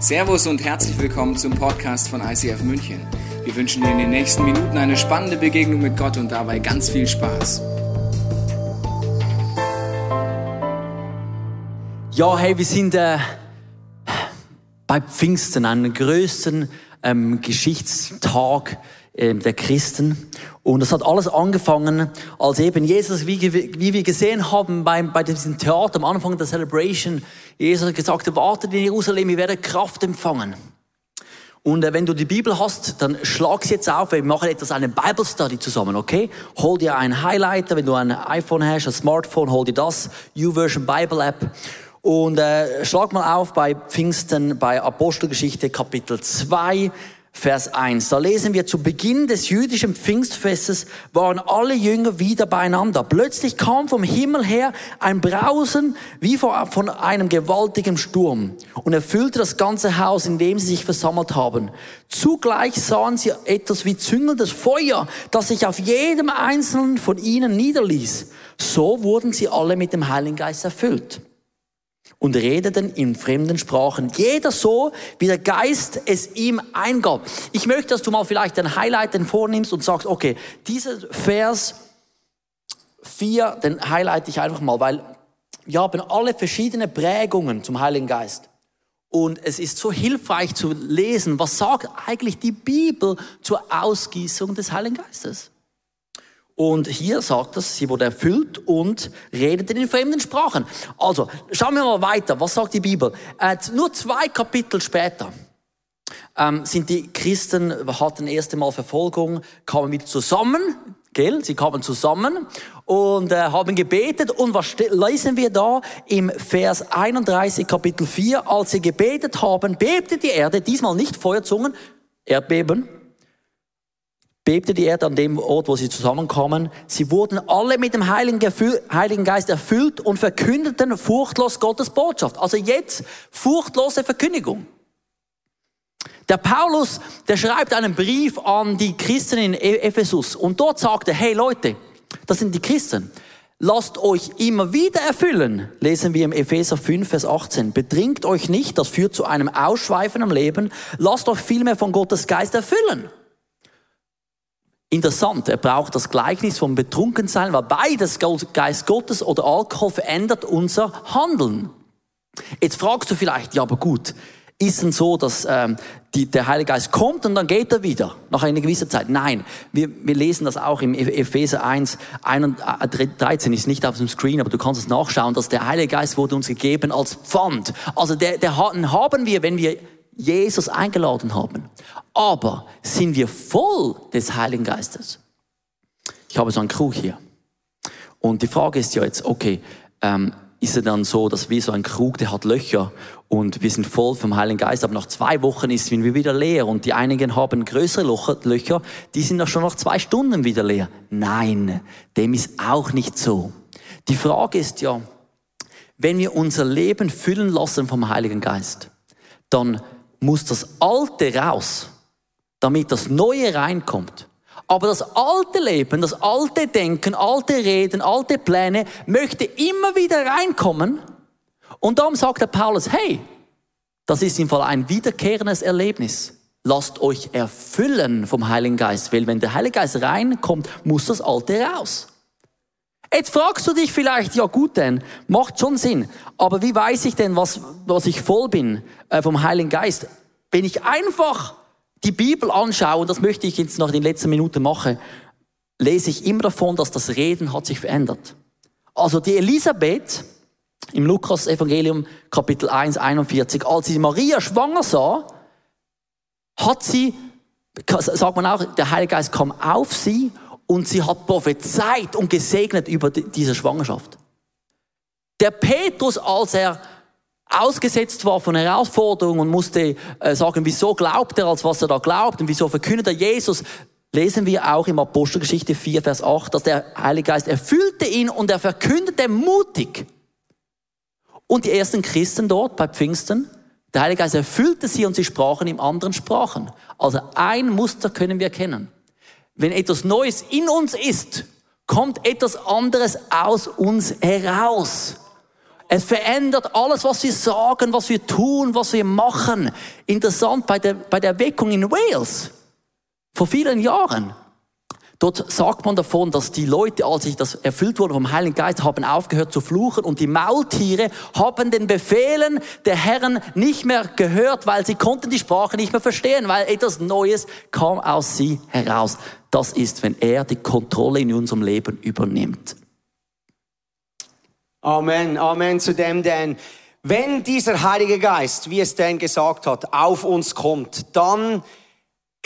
Servus und herzlich willkommen zum Podcast von ICF München. Wir wünschen dir in den nächsten Minuten eine spannende Begegnung mit Gott und dabei ganz viel Spaß. Ja, hey, wir sind äh, bei Pfingsten, einem größten ähm, Geschichtstag der Christen. Und das hat alles angefangen, als eben Jesus, wie, wie wir gesehen haben bei, bei diesem Theater am Anfang der Celebration, Jesus hat gesagt, wartet in Jerusalem, ihr werdet Kraft empfangen. Und äh, wenn du die Bibel hast, dann schlag sie jetzt auf. Wir machen etwas, eine Bible Study zusammen, okay? Hol dir einen Highlighter, wenn du ein iPhone hast, ein Smartphone, hol dir das, YouVersion Bible App. Und äh, schlag mal auf bei Pfingsten, bei Apostelgeschichte Kapitel 2, Vers 1. Da lesen wir, zu Beginn des jüdischen Pfingstfestes waren alle Jünger wieder beieinander. Plötzlich kam vom Himmel her ein Brausen wie von einem gewaltigen Sturm und erfüllte das ganze Haus, in dem sie sich versammelt haben. Zugleich sahen sie etwas wie züngelndes Feuer, das sich auf jedem einzelnen von ihnen niederließ. So wurden sie alle mit dem Heiligen Geist erfüllt und redeten in fremden Sprachen. Jeder so, wie der Geist es ihm eingab. Ich möchte, dass du mal vielleicht ein Highlight vornimmst und sagst, okay, dieser Vers 4, den highlight ich einfach mal, weil wir haben alle verschiedene Prägungen zum Heiligen Geist. Und es ist so hilfreich zu lesen, was sagt eigentlich die Bibel zur Ausgießung des Heiligen Geistes. Und hier sagt es, sie wurde erfüllt und redete in fremden Sprachen. Also, schauen wir mal weiter. Was sagt die Bibel? Äh, nur zwei Kapitel später ähm, sind die Christen, hatten erste Mal Verfolgung, kamen wieder zusammen, gell? Sie kamen zusammen und äh, haben gebetet. Und was lesen wir da im Vers 31, Kapitel 4? Als sie gebetet haben, bebte die Erde, diesmal nicht Feuerzungen, Erdbeben, bebte die Erde an dem Ort, wo sie zusammenkamen. Sie wurden alle mit dem Heiligen, Geist erfüllt und verkündeten furchtlos Gottes Botschaft. Also jetzt furchtlose Verkündigung. Der Paulus, der schreibt einen Brief an die Christen in e- Ephesus und dort sagt er, hey Leute, das sind die Christen. Lasst euch immer wieder erfüllen, lesen wir im Epheser 5, Vers 18. Betrinkt euch nicht, das führt zu einem ausschweifenden Leben. Lasst euch vielmehr von Gottes Geist erfüllen. Interessant, er braucht das Gleichnis vom Betrunkensein, weil beides Geist Gottes oder Alkohol verändert unser Handeln. Jetzt fragst du vielleicht, ja, aber gut, ist es so, dass ähm, die, der Heilige Geist kommt und dann geht er wieder nach einer gewissen Zeit? Nein, wir, wir lesen das auch im Epheser 1, 13 ist nicht auf dem Screen, aber du kannst es nachschauen, dass der Heilige Geist wurde uns gegeben als Pfand. Also der, der haben wir, wenn wir Jesus eingeladen haben. Aber sind wir voll des Heiligen Geistes? Ich habe so einen Krug hier. Und die Frage ist ja jetzt, okay, ähm, ist es dann so, dass wie so ein Krug, der hat Löcher und wir sind voll vom Heiligen Geist, aber nach zwei Wochen ist wir wieder leer und die einigen haben größere Löcher, die sind auch schon nach zwei Stunden wieder leer. Nein, dem ist auch nicht so. Die Frage ist ja, wenn wir unser Leben füllen lassen vom Heiligen Geist, dann muss das Alte raus, damit das Neue reinkommt. Aber das alte Leben, das alte Denken, alte Reden, alte Pläne möchte immer wieder reinkommen. Und darum sagt der Paulus, hey, das ist im Fall ein wiederkehrendes Erlebnis. Lasst euch erfüllen vom Heiligen Geist, weil wenn der Heilige Geist reinkommt, muss das Alte raus. Jetzt fragst du dich vielleicht, ja gut denn, macht schon Sinn, aber wie weiß ich denn, was, was ich voll bin äh, vom Heiligen Geist? Wenn ich einfach die Bibel anschaue, und das möchte ich jetzt noch in den letzten Minuten machen, lese ich immer davon, dass das Reden hat sich verändert. Also die Elisabeth im Lukas Evangelium Kapitel 1, 41, als sie Maria schwanger sah, hat sie, sagt man auch, der Heilige Geist kam auf sie und sie hat prophezeit und gesegnet über diese Schwangerschaft. Der Petrus, als er ausgesetzt war von Herausforderungen und musste äh, sagen, wieso glaubt er, als was er da glaubt und wieso verkündet er Jesus, lesen wir auch im Apostelgeschichte 4, Vers 8, dass der Heilige Geist erfüllte ihn und er verkündete mutig. Und die ersten Christen dort bei Pfingsten, der Heilige Geist erfüllte sie und sie sprachen in anderen Sprachen. Also ein Muster können wir kennen wenn etwas Neues in uns ist, kommt etwas anderes aus uns heraus. Es verändert alles, was wir sagen, was wir tun, was wir machen. Interessant bei der, bei der Erweckung in Wales vor vielen Jahren. Dort sagt man davon, dass die Leute, als sich das erfüllt wurde vom Heiligen Geist, haben aufgehört zu fluchen und die Maultiere haben den Befehlen der Herren nicht mehr gehört, weil sie konnten die Sprache nicht mehr verstehen, weil etwas Neues kam aus sie heraus. Das ist, wenn er die Kontrolle in unserem Leben übernimmt. Amen, Amen zu dem, denn wenn dieser Heilige Geist, wie es Dan gesagt hat, auf uns kommt, dann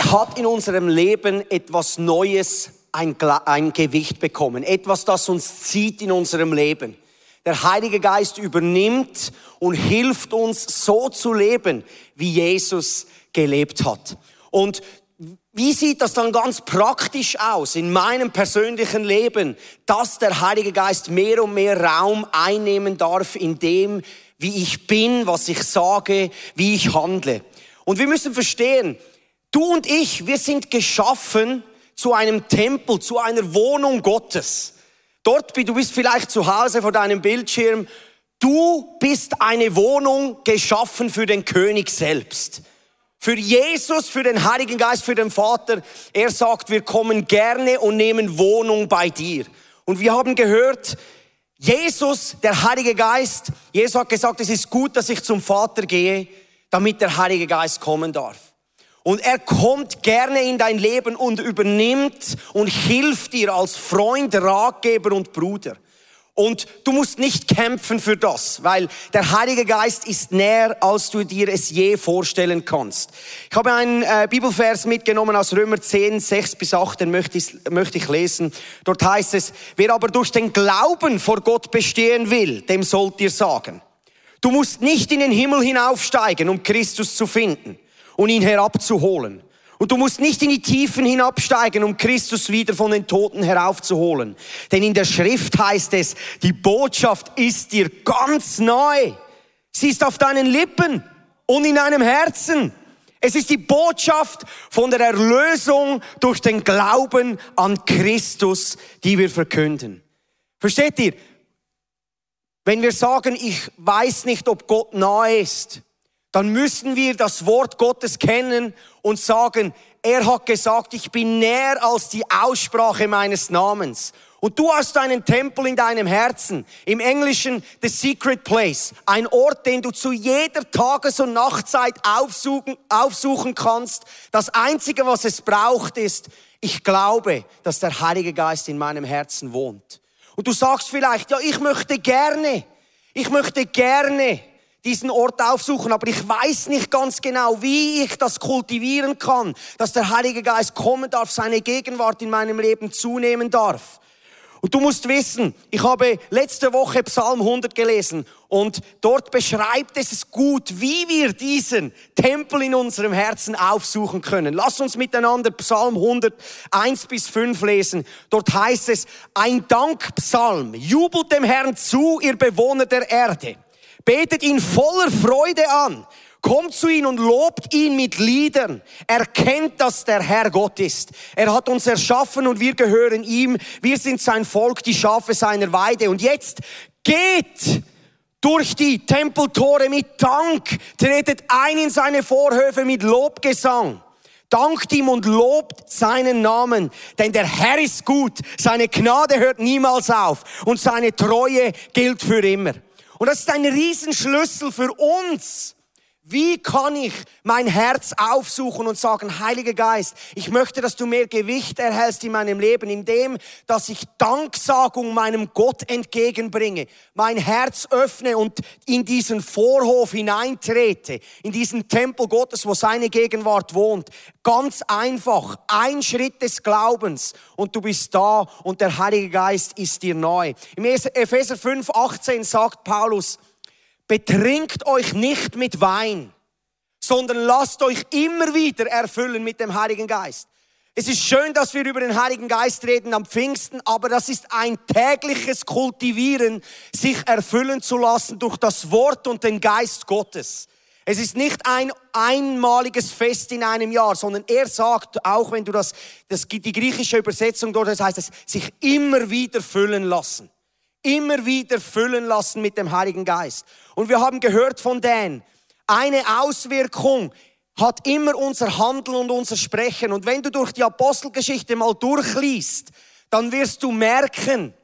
hat in unserem Leben etwas Neues ein, ein Gewicht bekommen. Etwas, das uns zieht in unserem Leben. Der Heilige Geist übernimmt und hilft uns so zu leben, wie Jesus gelebt hat. Und wie sieht das dann ganz praktisch aus in meinem persönlichen Leben, dass der Heilige Geist mehr und mehr Raum einnehmen darf in dem, wie ich bin, was ich sage, wie ich handle. Und wir müssen verstehen, Du und ich, wir sind geschaffen zu einem Tempel, zu einer Wohnung Gottes. Dort, du bist vielleicht zu Hause vor deinem Bildschirm. Du bist eine Wohnung geschaffen für den König selbst. Für Jesus, für den Heiligen Geist, für den Vater. Er sagt, wir kommen gerne und nehmen Wohnung bei dir. Und wir haben gehört, Jesus, der Heilige Geist, Jesus hat gesagt, es ist gut, dass ich zum Vater gehe, damit der Heilige Geist kommen darf. Und er kommt gerne in dein Leben und übernimmt und hilft dir als Freund, Ratgeber und Bruder. Und du musst nicht kämpfen für das, weil der Heilige Geist ist näher, als du dir es je vorstellen kannst. Ich habe einen äh, Bibelvers mitgenommen aus Römer 10, 6 bis 8, den möchte ich, möchte ich lesen. Dort heißt es, wer aber durch den Glauben vor Gott bestehen will, dem sollt ihr sagen. Du musst nicht in den Himmel hinaufsteigen, um Christus zu finden und ihn herabzuholen. Und du musst nicht in die Tiefen hinabsteigen, um Christus wieder von den Toten heraufzuholen. Denn in der Schrift heißt es, die Botschaft ist dir ganz neu. Sie ist auf deinen Lippen und in deinem Herzen. Es ist die Botschaft von der Erlösung durch den Glauben an Christus, die wir verkünden. Versteht ihr? Wenn wir sagen, ich weiß nicht, ob Gott nahe ist, dann müssen wir das Wort Gottes kennen und sagen, er hat gesagt, ich bin näher als die Aussprache meines Namens. Und du hast einen Tempel in deinem Herzen. Im Englischen The Secret Place. Ein Ort, den du zu jeder Tages- und Nachtzeit aufsuchen, aufsuchen kannst. Das Einzige, was es braucht, ist, ich glaube, dass der Heilige Geist in meinem Herzen wohnt. Und du sagst vielleicht, ja, ich möchte gerne, ich möchte gerne diesen Ort aufsuchen, aber ich weiß nicht ganz genau, wie ich das kultivieren kann, dass der Heilige Geist kommen darf, seine Gegenwart in meinem Leben zunehmen darf. Und du musst wissen, ich habe letzte Woche Psalm 100 gelesen und dort beschreibt es gut, wie wir diesen Tempel in unserem Herzen aufsuchen können. Lass uns miteinander Psalm 100 1 bis 5 lesen. Dort heißt es, ein Dankpsalm, jubelt dem Herrn zu, ihr Bewohner der Erde. Betet ihn voller Freude an. Kommt zu ihm und lobt ihn mit Liedern. Erkennt, dass der Herr Gott ist. Er hat uns erschaffen und wir gehören ihm. Wir sind sein Volk, die Schafe seiner Weide. Und jetzt geht durch die Tempeltore mit Dank. Tretet ein in seine Vorhöfe mit Lobgesang. Dankt ihm und lobt seinen Namen, denn der Herr ist gut. Seine Gnade hört niemals auf und seine Treue gilt für immer. Und das ist ein Riesenschlüssel für uns. Wie kann ich mein Herz aufsuchen und sagen, Heiliger Geist, ich möchte, dass du mehr Gewicht erhältst in meinem Leben, indem, dass ich Danksagung meinem Gott entgegenbringe, mein Herz öffne und in diesen Vorhof hineintrete, in diesen Tempel Gottes, wo seine Gegenwart wohnt. Ganz einfach, ein Schritt des Glaubens und du bist da und der Heilige Geist ist dir neu. Im Epheser 5, 18 sagt Paulus, betrinkt euch nicht mit Wein, sondern lasst euch immer wieder erfüllen mit dem Heiligen Geist. Es ist schön, dass wir über den Heiligen Geist reden am Pfingsten, aber das ist ein tägliches Kultivieren, sich erfüllen zu lassen durch das Wort und den Geist Gottes. Es ist nicht ein einmaliges Fest in einem Jahr, sondern er sagt, auch wenn du das, das die griechische Übersetzung dort, das heißt es, sich immer wieder füllen lassen. Immer wieder füllen lassen mit dem Heiligen Geist. Und wir haben gehört von Dan, eine Auswirkung hat immer unser Handeln und unser Sprechen. Und wenn du durch die Apostelgeschichte mal durchliest, dann wirst du merken,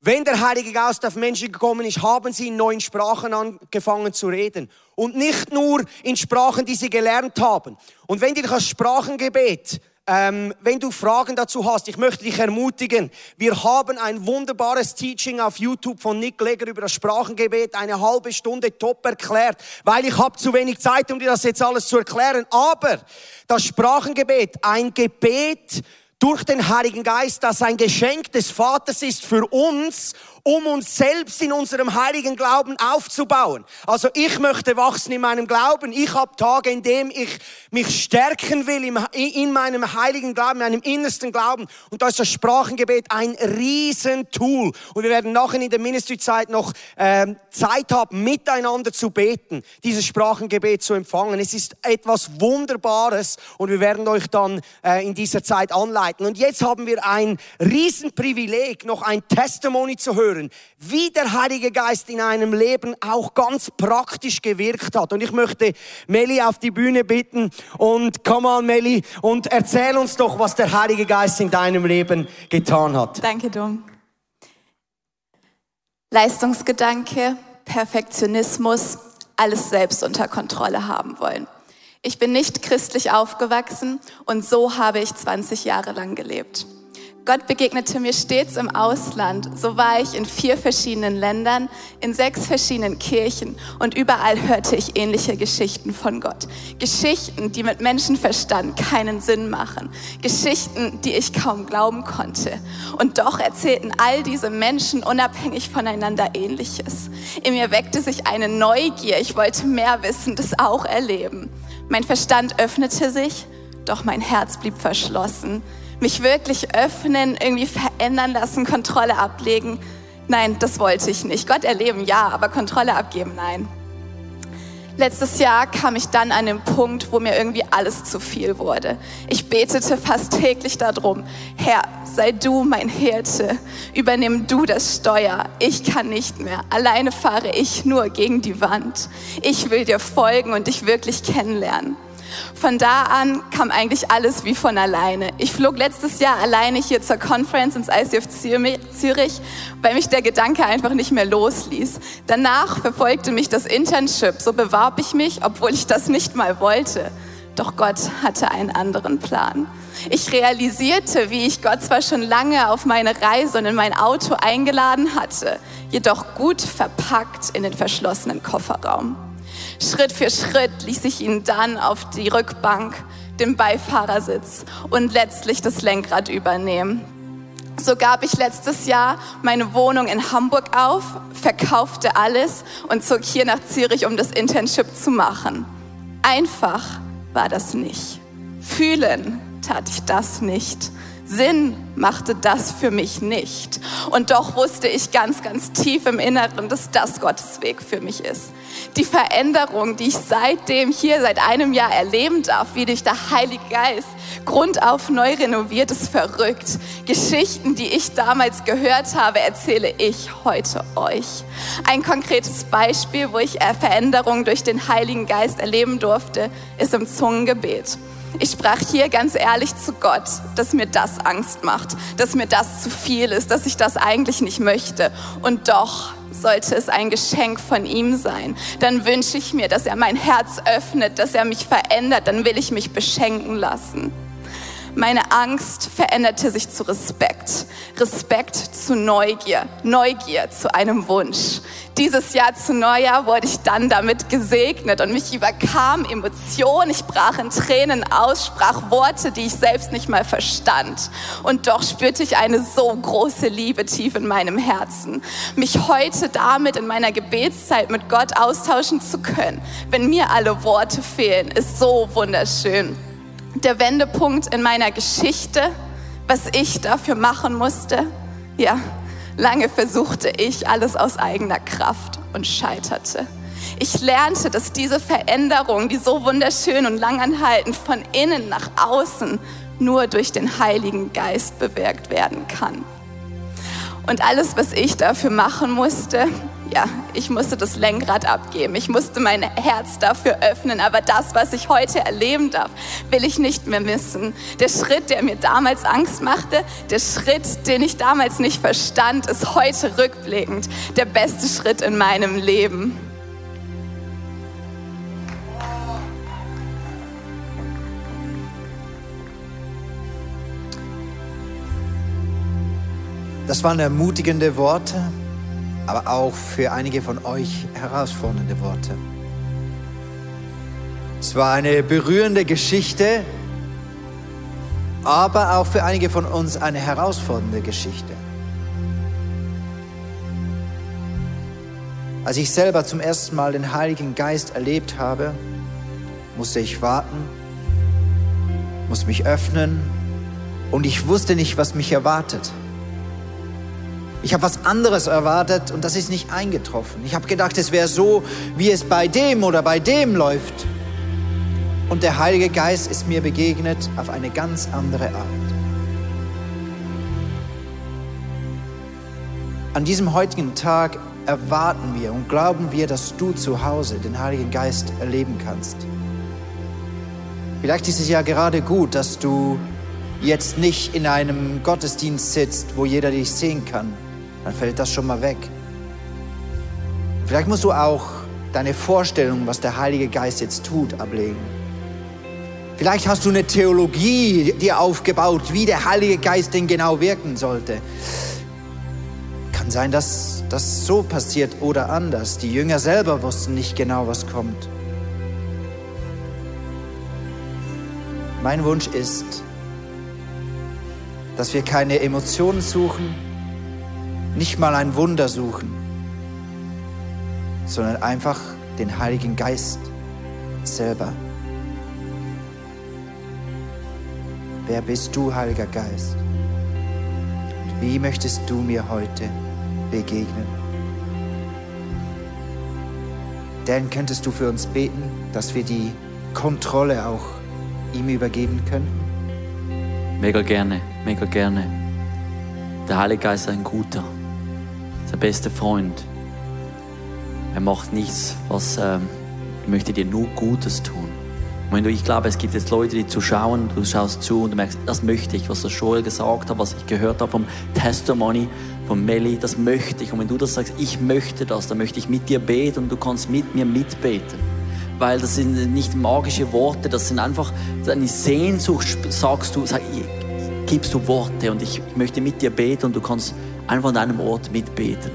wenn der Heilige Geist auf Menschen gekommen ist, haben sie in neuen Sprachen angefangen zu reden. Und nicht nur in Sprachen, die sie gelernt haben. Und wenn dir das Sprachengebet ähm, wenn du Fragen dazu hast, ich möchte dich ermutigen. Wir haben ein wunderbares Teaching auf YouTube von Nick Legger über das Sprachengebet, eine halbe Stunde top erklärt, weil ich habe zu wenig Zeit, um dir das jetzt alles zu erklären. Aber das Sprachengebet, ein Gebet durch den Heiligen Geist, das ein Geschenk des Vaters ist für uns um uns selbst in unserem heiligen Glauben aufzubauen. Also ich möchte wachsen in meinem Glauben. Ich habe Tage, in dem ich mich stärken will in meinem heiligen Glauben, in meinem innersten Glauben. Und da ist das Sprachengebet ein Riesentool. Und wir werden nachher in der Ministryzeit noch ähm, Zeit haben, miteinander zu beten, dieses Sprachengebet zu empfangen. Es ist etwas Wunderbares und wir werden euch dann äh, in dieser Zeit anleiten. Und jetzt haben wir ein Riesenprivileg, noch ein Testimony zu hören wie der Heilige Geist in einem Leben auch ganz praktisch gewirkt hat. Und ich möchte Meli auf die Bühne bitten und komm on Meli und erzähl uns doch, was der Heilige Geist in deinem Leben getan hat. Danke, Dom. Leistungsgedanke, Perfektionismus, alles selbst unter Kontrolle haben wollen. Ich bin nicht christlich aufgewachsen und so habe ich 20 Jahre lang gelebt. Gott begegnete mir stets im Ausland. So war ich in vier verschiedenen Ländern, in sechs verschiedenen Kirchen und überall hörte ich ähnliche Geschichten von Gott. Geschichten, die mit Menschenverstand keinen Sinn machen. Geschichten, die ich kaum glauben konnte. Und doch erzählten all diese Menschen unabhängig voneinander Ähnliches. In mir weckte sich eine Neugier. Ich wollte mehr wissen, das auch erleben. Mein Verstand öffnete sich, doch mein Herz blieb verschlossen mich wirklich öffnen, irgendwie verändern lassen, Kontrolle ablegen. Nein, das wollte ich nicht. Gott erleben, ja, aber Kontrolle abgeben, nein. Letztes Jahr kam ich dann an den Punkt, wo mir irgendwie alles zu viel wurde. Ich betete fast täglich darum, Herr, sei du mein Hirte, übernimm du das Steuer, ich kann nicht mehr, alleine fahre ich nur gegen die Wand. Ich will dir folgen und dich wirklich kennenlernen. Von da an kam eigentlich alles wie von alleine. Ich flog letztes Jahr alleine hier zur Conference ins ICF Zürich, weil mich der Gedanke einfach nicht mehr losließ. Danach verfolgte mich das Internship. So bewarb ich mich, obwohl ich das nicht mal wollte. Doch Gott hatte einen anderen Plan. Ich realisierte, wie ich Gott zwar schon lange auf meine Reise und in mein Auto eingeladen hatte, jedoch gut verpackt in den verschlossenen Kofferraum. Schritt für Schritt ließ ich ihn dann auf die Rückbank, den Beifahrersitz und letztlich das Lenkrad übernehmen. So gab ich letztes Jahr meine Wohnung in Hamburg auf, verkaufte alles und zog hier nach Zürich, um das Internship zu machen. Einfach war das nicht. Fühlen tat ich das nicht. Sinn machte das für mich nicht. Und doch wusste ich ganz, ganz tief im Inneren, dass das Gottes Weg für mich ist. Die Veränderung, die ich seitdem hier seit einem Jahr erleben darf, wie durch der Heilige Geist grundauf neu renoviert, ist verrückt. Geschichten, die ich damals gehört habe, erzähle ich heute euch. Ein konkretes Beispiel, wo ich Veränderung durch den Heiligen Geist erleben durfte, ist im Zungengebet. Ich sprach hier ganz ehrlich zu Gott, dass mir das Angst macht, dass mir das zu viel ist, dass ich das eigentlich nicht möchte. Und doch sollte es ein Geschenk von ihm sein. Dann wünsche ich mir, dass er mein Herz öffnet, dass er mich verändert. Dann will ich mich beschenken lassen. Meine Angst veränderte sich zu Respekt. Respekt zu Neugier. Neugier zu einem Wunsch. Dieses Jahr zu Neujahr wurde ich dann damit gesegnet und mich überkam Emotionen. Ich brach in Tränen aus, sprach Worte, die ich selbst nicht mal verstand. Und doch spürte ich eine so große Liebe tief in meinem Herzen. Mich heute damit in meiner Gebetszeit mit Gott austauschen zu können, wenn mir alle Worte fehlen, ist so wunderschön der Wendepunkt in meiner Geschichte, was ich dafür machen musste. Ja, lange versuchte ich alles aus eigener Kraft und scheiterte. Ich lernte, dass diese Veränderung, die so wunderschön und langanhaltend von innen nach außen nur durch den Heiligen Geist bewirkt werden kann. Und alles, was ich dafür machen musste, ja, ich musste das Lenkrad abgeben. Ich musste mein Herz dafür öffnen. Aber das, was ich heute erleben darf, will ich nicht mehr missen. Der Schritt, der mir damals Angst machte, der Schritt, den ich damals nicht verstand, ist heute rückblickend der beste Schritt in meinem Leben. Das waren ermutigende Worte, aber auch für einige von euch herausfordernde Worte. Es war eine berührende Geschichte, aber auch für einige von uns eine herausfordernde Geschichte. Als ich selber zum ersten Mal den Heiligen Geist erlebt habe, musste ich warten, musste mich öffnen und ich wusste nicht, was mich erwartet. Ich habe was anderes erwartet und das ist nicht eingetroffen. Ich habe gedacht, es wäre so, wie es bei dem oder bei dem läuft. Und der Heilige Geist ist mir begegnet auf eine ganz andere Art. An diesem heutigen Tag erwarten wir und glauben wir, dass du zu Hause den Heiligen Geist erleben kannst. Vielleicht ist es ja gerade gut, dass du jetzt nicht in einem Gottesdienst sitzt, wo jeder dich sehen kann, dann fällt das schon mal weg. Vielleicht musst du auch deine Vorstellung, was der Heilige Geist jetzt tut, ablegen. Vielleicht hast du eine Theologie dir aufgebaut, wie der Heilige Geist denn genau wirken sollte. Kann sein, dass das so passiert oder anders. Die Jünger selber wussten nicht genau, was kommt. Mein Wunsch ist, dass wir keine Emotionen suchen, nicht mal ein Wunder suchen, sondern einfach den Heiligen Geist selber. Wer bist du, Heiliger Geist? Und wie möchtest du mir heute begegnen? Denn könntest du für uns beten, dass wir die Kontrolle auch ihm übergeben könnten? Mega gerne, mega gerne. Der Heilige Geist ist ein guter der beste Freund. Er macht nichts, was ähm, möchte dir nur Gutes tun. Wenn du, ich glaube, es gibt jetzt Leute, die zuschauen, du schaust zu und du merkst, das möchte ich, was der Joel gesagt hat, was ich gehört habe vom Testimony von Melly, das möchte ich. Und wenn du das sagst, ich möchte das, dann möchte ich mit dir beten und du kannst mit mir mitbeten. Weil das sind nicht magische Worte, das sind einfach deine Sehnsucht, sagst du, sag, gibst du Worte und ich möchte mit dir beten und du kannst einfach an deinem Ort mitbeten.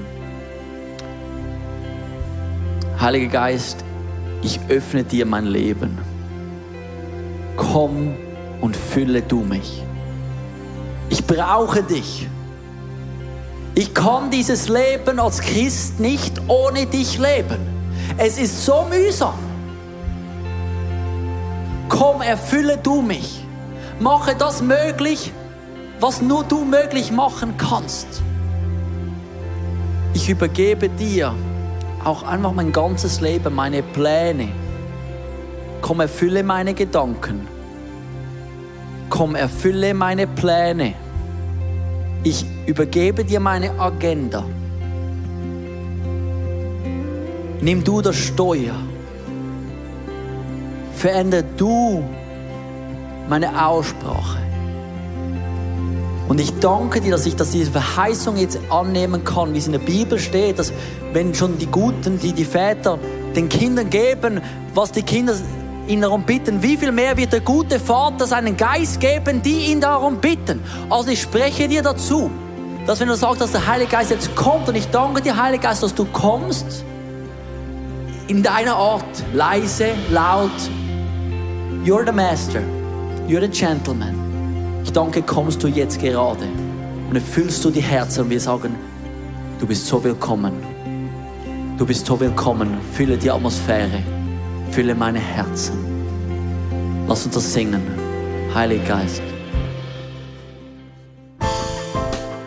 Heiliger Geist, ich öffne dir mein Leben. Komm und fülle du mich. Ich brauche dich. Ich kann dieses Leben als Christ nicht ohne dich leben. Es ist so mühsam. Komm, erfülle du mich. Mache das möglich, was nur du möglich machen kannst. Ich übergebe dir auch einfach mein ganzes Leben, meine Pläne. Komm, erfülle meine Gedanken. Komm, erfülle meine Pläne. Ich übergebe dir meine Agenda. Nimm du das Steuer. Verändere du meine Aussprache. Und ich danke dir, dass ich dass diese Verheißung jetzt annehmen kann, wie es in der Bibel steht, dass wenn schon die Guten, die die Väter den Kindern geben, was die Kinder ihn darum bitten, wie viel mehr wird der gute Vater seinen Geist geben, die ihn darum bitten. Also ich spreche dir dazu, dass wenn du sagst, dass der Heilige Geist jetzt kommt und ich danke dir, Heiliger Geist, dass du kommst in deiner Art, leise, laut, you're the master, you're the gentleman. Ich danke, kommst du jetzt gerade und erfüllst du die Herzen und wir sagen, du bist so willkommen. Du bist so willkommen. Fülle die Atmosphäre. Fülle meine Herzen. Lass uns das singen. Heiliger Geist.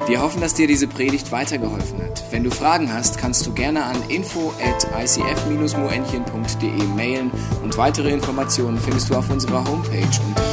Wir hoffen, dass dir diese Predigt weitergeholfen hat. Wenn du Fragen hast, kannst du gerne an info at icf-moenchen.de mailen und weitere Informationen findest du auf unserer Homepage unter